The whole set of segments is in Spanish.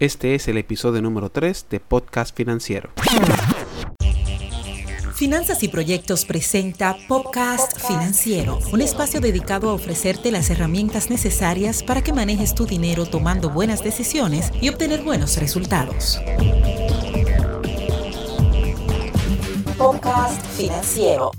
Este es el episodio número 3 de Podcast Financiero. Finanzas y Proyectos presenta Podcast Financiero, un espacio dedicado a ofrecerte las herramientas necesarias para que manejes tu dinero tomando buenas decisiones y obtener buenos resultados. Podcast Financiero.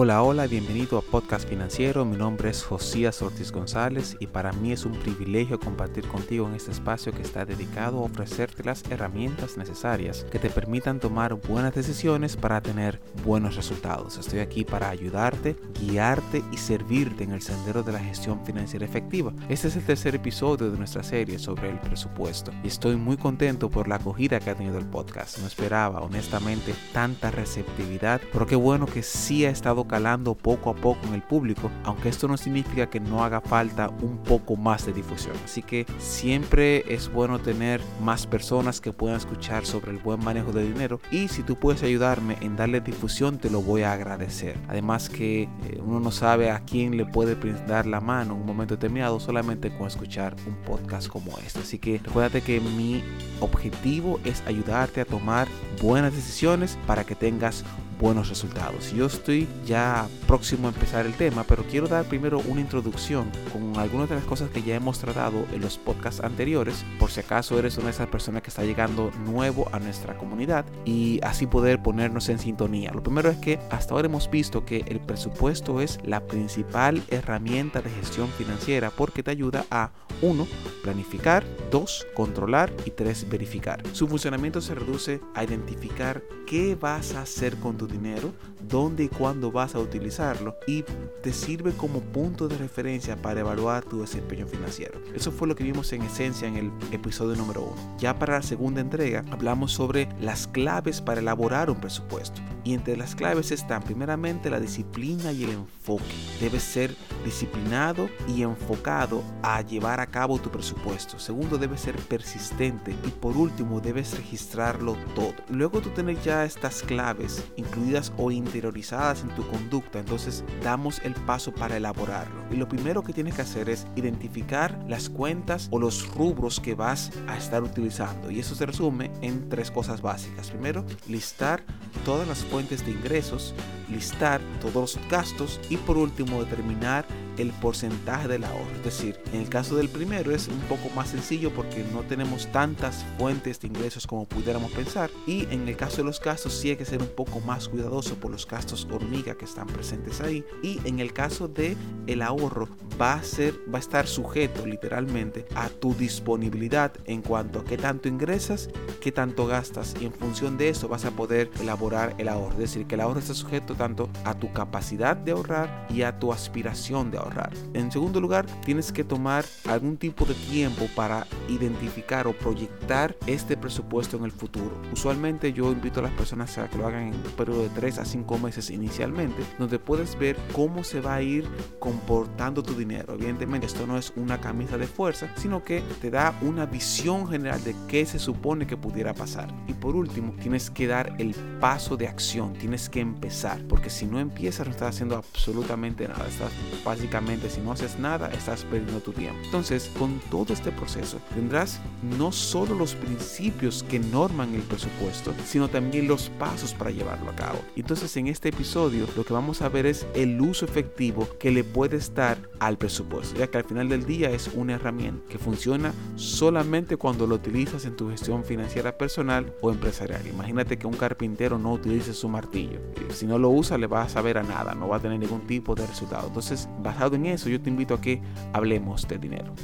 Hola, hola, bienvenido a Podcast Financiero. Mi nombre es Josías Ortiz González y para mí es un privilegio compartir contigo en este espacio que está dedicado a ofrecerte las herramientas necesarias que te permitan tomar buenas decisiones para tener buenos resultados. Estoy aquí para ayudarte, guiarte y servirte en el sendero de la gestión financiera efectiva. Este es el tercer episodio de nuestra serie sobre el presupuesto y estoy muy contento por la acogida que ha tenido el podcast. No esperaba honestamente tanta receptividad, pero qué bueno que sí ha estado calando poco a poco en el público, aunque esto no significa que no haga falta un poco más de difusión. Así que siempre es bueno tener más personas que puedan escuchar sobre el buen manejo de dinero y si tú puedes ayudarme en darle difusión te lo voy a agradecer. Además que eh, uno no sabe a quién le puede dar la mano en un momento determinado solamente con escuchar un podcast como este. Así que recuérdate que mi objetivo es ayudarte a tomar buenas decisiones para que tengas buenos resultados. Yo estoy ya próximo a empezar el tema, pero quiero dar primero una introducción con algunas de las cosas que ya hemos tratado en los podcasts anteriores, por si acaso eres una de esas personas que está llegando nuevo a nuestra comunidad y así poder ponernos en sintonía. Lo primero es que hasta ahora hemos visto que el presupuesto es la principal herramienta de gestión financiera porque te ayuda a 1. Planificar, 2. Controlar y 3. Verificar. Su funcionamiento se reduce a identificar qué vas a hacer con tu dinero, dónde y cuándo vas a utilizarlo y te sirve como punto de referencia para evaluar tu desempeño financiero. Eso fue lo que vimos en esencia en el episodio número 1. Ya para la segunda entrega hablamos sobre las claves para elaborar un presupuesto. Y entre las claves están primeramente la disciplina y el enfoque. Debes ser disciplinado y enfocado a llevar a cabo tu presupuesto. Segundo, debes ser persistente. Y por último, debes registrarlo todo. Luego tú tener ya estas claves incluidas o interiorizadas en tu conducta, entonces damos el paso para elaborarlo. Y lo primero que tienes que hacer es identificar las cuentas o los rubros que vas a estar utilizando. Y eso se resume en tres cosas básicas. Primero, listar todas las fuentes de ingresos, listar todos los gastos y por último determinar el porcentaje del ahorro. Es decir, en el caso del primero es un poco más sencillo porque no tenemos tantas fuentes de ingresos como pudiéramos pensar. Y en el caso de los gastos sí hay que ser un poco más cuidadoso por los gastos hormiga que están presentes ahí. Y en el caso de el ahorro va a ser, va a estar sujeto literalmente a tu disponibilidad en cuanto a qué tanto ingresas, qué tanto gastas y en función de eso vas a poder elaborar el ahorro. Es decir, que el ahorro está sujeto tanto a tu capacidad de ahorrar y a tu aspiración de ahorrar. En segundo lugar, tienes que tomar algún tipo de tiempo para identificar o proyectar este presupuesto en el futuro. Usualmente yo invito a las personas a que lo hagan en un periodo de 3 a 5 meses inicialmente, donde puedes ver cómo se va a ir comportando tu dinero. Evidentemente esto no es una camisa de fuerza, sino que te da una visión general de qué se supone que pudiera pasar. Y por último, tienes que dar el paso de acción, tienes que empezar, porque si no empiezas no estás haciendo absolutamente nada, estás básicamente si no haces nada, estás perdiendo tu tiempo. Entonces, con todo este proceso, tendrás no solo los principios que norman el presupuesto, sino también los pasos para llevarlo a cabo. Entonces, en este episodio, lo que vamos a ver es el uso efectivo que le puedes dar al presupuesto, ya que al final del día es una herramienta que funciona solamente cuando lo utilizas en tu gestión financiera personal o empresarial. Imagínate que un carpintero no utilice su martillo. Si no lo usa, le va a saber a nada, no va a tener ningún tipo de resultado. Entonces, basado en eso, yo te invito a que hablemos de dinero.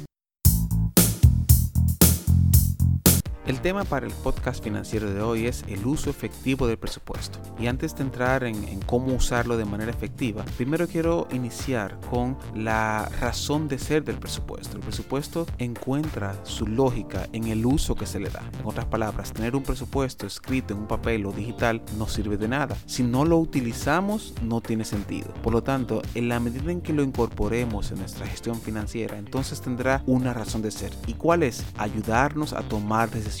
El tema para el podcast financiero de hoy es el uso efectivo del presupuesto. Y antes de entrar en, cómo usarlo de manera efectiva, primero quiero iniciar con la razón de ser del presupuesto. El presupuesto encuentra su lógica en el uso que se le da. En otras palabras, tener un presupuesto escrito en un papel o digital no sirve de nada. Si no lo utilizamos, no tiene sentido. Por lo tanto, en la medida en que lo incorporemos en nuestra gestión financiera, entonces tendrá una razón de ser. ¿Y cuál es? Ayudarnos a tomar decisiones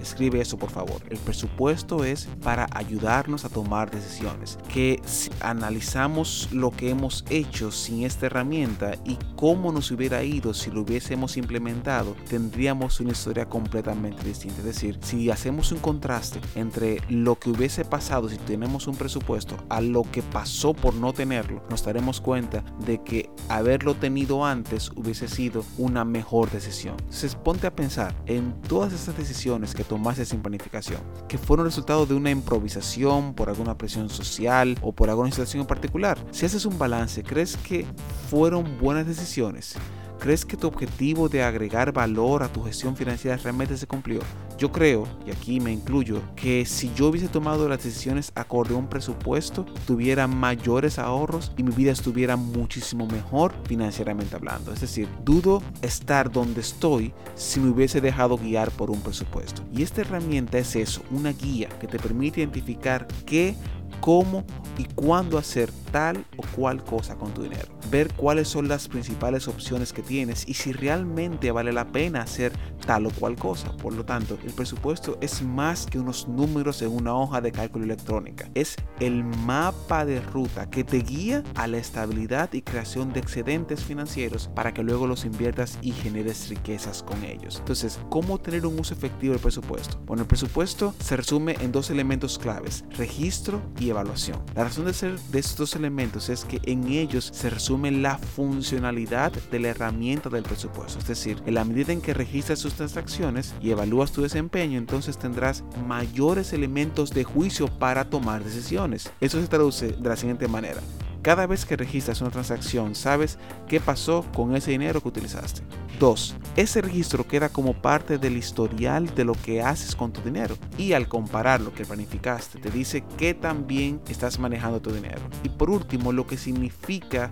Escribe eso por favor. El presupuesto es para ayudarnos a tomar decisiones. Que si analizamos lo que hemos hecho sin esta herramienta y cómo nos hubiera ido si lo hubiésemos implementado, tendríamos una historia completamente distinta. Es decir, si hacemos un contraste entre lo que hubiese pasado si tenemos un presupuesto a lo que pasó por no tenerlo, nos daremos cuenta de que haberlo tenido antes hubiese sido una mejor decisión. Entonces ponte a pensar en todas esas decisiones que tomaste sin planificación, que fueron resultado de una improvisación por alguna presión social o por alguna situación en particular. Si haces un balance, ¿crees que fueron buenas decisiones? ¿Crees que tu objetivo de agregar valor a tu gestión financiera realmente se cumplió? Yo creo, y aquí me incluyo, que si yo hubiese tomado las decisiones acorde a un presupuesto, tuviera mayores ahorros y mi vida estuviera muchísimo mejor financieramente hablando. Es decir, dudo estar donde estoy si me hubiese dejado guiar por un presupuesto. Y esta herramienta es eso, una guía que te permite identificar qué cómo y cuándo hacer tal o cual cosa con tu dinero. Ver cuáles son las principales opciones que tienes y si realmente vale la pena hacer tal o cual cosa. Por lo tanto, el presupuesto es más que unos números en una hoja de cálculo electrónica. Es el mapa de ruta que te guía a la estabilidad y creación de excedentes financieros para que luego los inviertas y generes riquezas con ellos. Entonces, ¿cómo tener un uso efectivo del presupuesto? Bueno, el presupuesto se resume en dos elementos claves, registro y evaluación. La razón de ser de estos elementos es que en ellos se resume la funcionalidad de la herramienta del presupuesto. Es decir, en la medida en que registras sus transacciones y evalúas tu desempeño, entonces tendrás mayores elementos de juicio para tomar decisiones. Eso se traduce de la siguiente manera. Cada vez que registras una transacción, sabes qué pasó con ese dinero que utilizaste. 2. Ese registro queda como parte del historial de lo que haces con tu dinero y al comparar lo que planificaste te dice que también estás manejando tu dinero. Y por último, lo que significa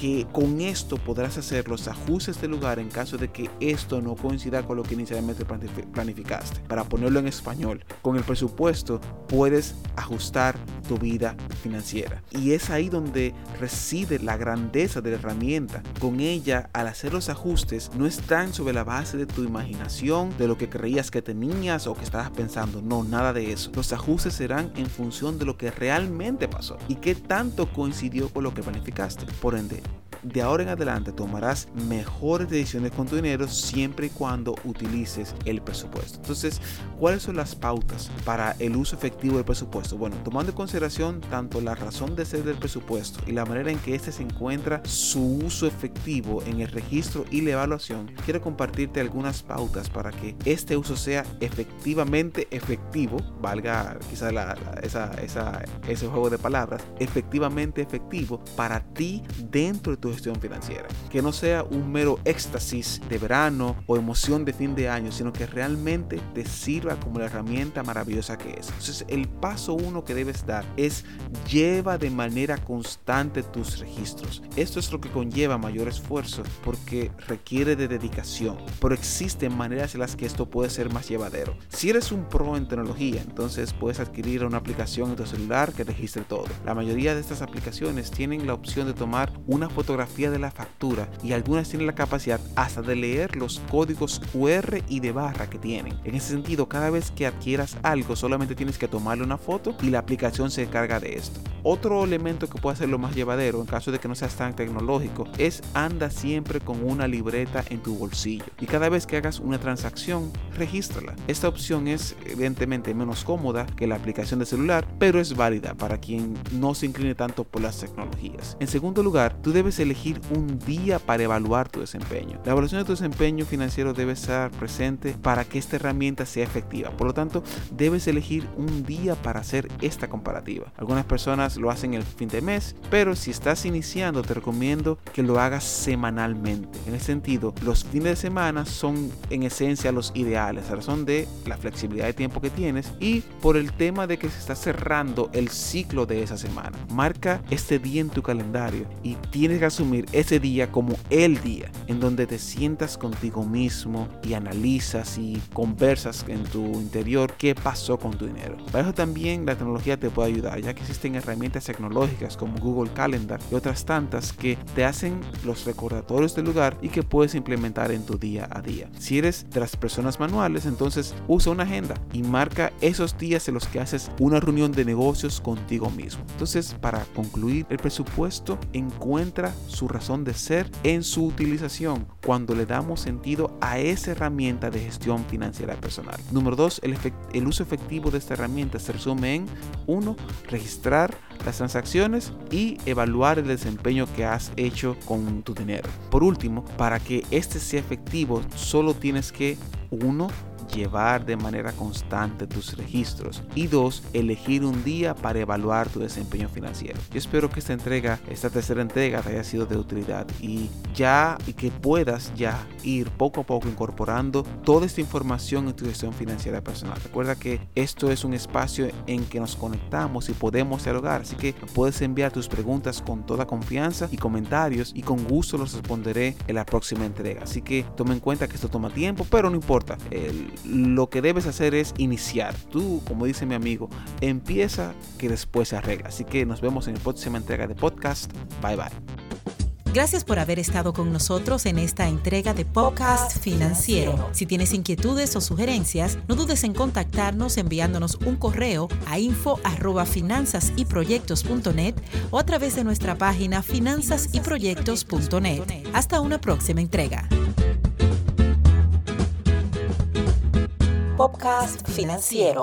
que con esto podrás hacer los ajustes de lugar en caso de que esto no coincida con lo que inicialmente planificaste. Para ponerlo en español, con el presupuesto puedes ajustar tu vida financiera. Y es ahí donde reside la grandeza de la herramienta. Con ella, al hacer los ajustes, no están sobre la base de tu imaginación, de lo que creías que tenías o que estabas pensando. No, nada de eso. Los ajustes serán en función de lo que realmente pasó y qué tanto coincidió con lo que planificaste. Por ende, de ahora en adelante tomarás mejores decisiones con tu dinero siempre y cuando utilices el presupuesto. Entonces, ¿cuáles son las pautas para el uso efectivo del presupuesto? Bueno, tomando en consideración tanto la razón de ser del presupuesto y la manera en que éste se encuentra su uso efectivo en el registro y la evaluación, quiero compartirte algunas pautas para que este uso sea efectivamente efectivo, valga quizás ese juego de palabras, efectivamente efectivo para ti dentro de tu gestión financiera. Que no sea un mero éxtasis de verano o emoción de fin de año, sino que realmente te sirva como la herramienta maravillosa que es. Entonces, el paso uno que debes dar es lleva de manera constante tus registros. Esto es lo que conlleva mayor esfuerzo porque requiere de dedicación, pero existen maneras en las que esto puede ser más llevadero. Si eres un pro en tecnología, entonces puedes adquirir una aplicación en tu celular que registre todo. La mayoría de estas aplicaciones tienen la opción de tomar una fotografía de la factura y algunas tienen la capacidad hasta de leer los códigos QR y de barra que tienen. En ese sentido, cada vez que adquieras algo solamente tienes que tomarle una foto y la aplicación se encarga de esto. Otro elemento que puede hacerlo más llevadero en caso de que no seas tan tecnológico es anda siempre con una libreta en tu bolsillo y cada vez que hagas una transacción, regístrala. Esta opción es evidentemente menos cómoda que la aplicación de celular, pero es válida para quien no se incline tanto por las tecnologías. En segundo lugar, tú debes elegir un día para evaluar tu desempeño. La evaluación de tu desempeño financiero debe estar presente para que esta herramienta sea efectiva. Por lo tanto, debes elegir un día para hacer esta comparativa. Algunas personas lo hacen el fin de mes, pero si estás iniciando te recomiendo que lo hagas semanalmente. En el sentido, los fines de semana son en esencia los ideales a razón de la flexibilidad de tiempo que tienes y por el tema de que se está cerrando el ciclo de esa semana. Marca este día en tu calendario y tienes que asumir ese día como el día, en donde te sientas contigo mismo y analizas y conversas en tu interior qué pasó con tu dinero. Para eso también la tecnología te puede ayudar, ya que existen herramientas tecnológicas como Google Calendar y otras tantas que te hacen los recordatorios del lugar y que puedes implementar en tu día a día. Si eres de las personas manuales, entonces usa una agenda y marca esos días en los que haces una reunión de negocios contigo mismo. Entonces, para concluir, el presupuesto encuentra su razón de ser en su utilización cuando le damos sentido a esa herramienta de gestión financiera personal. Número dos, el, el uso efectivo de esta herramienta se resume en 1. Registrar las transacciones y evaluar el desempeño que has hecho con tu dinero. Por último, para que este sea efectivo, solo tienes que 1 llevar de manera constante tus registros y dos, elegir un día para evaluar tu desempeño financiero. Yo espero que esta entrega, esta tercera entrega te haya sido de utilidad y ya y que puedas ya ir poco a poco incorporando toda esta información en tu gestión financiera personal. Recuerda que esto es un espacio en que nos conectamos y podemos dialogar, así que puedes enviar tus preguntas con toda confianza y comentarios y con gusto los responderé en la próxima entrega. Así que tome en cuenta que esto toma tiempo, pero no importa. El, lo que debes hacer es iniciar. Tú, como dice mi amigo, empieza que después se arregla. Así que nos vemos en la próxima entrega de podcast. Bye bye. Gracias por haber estado con nosotros en esta entrega de Podcast Financiero. Si tienes inquietudes o sugerencias, no dudes en contactarnos enviándonos un correo a info o a través de nuestra página finanzasyproyectos.net. Hasta una próxima entrega. Podcast Financiero.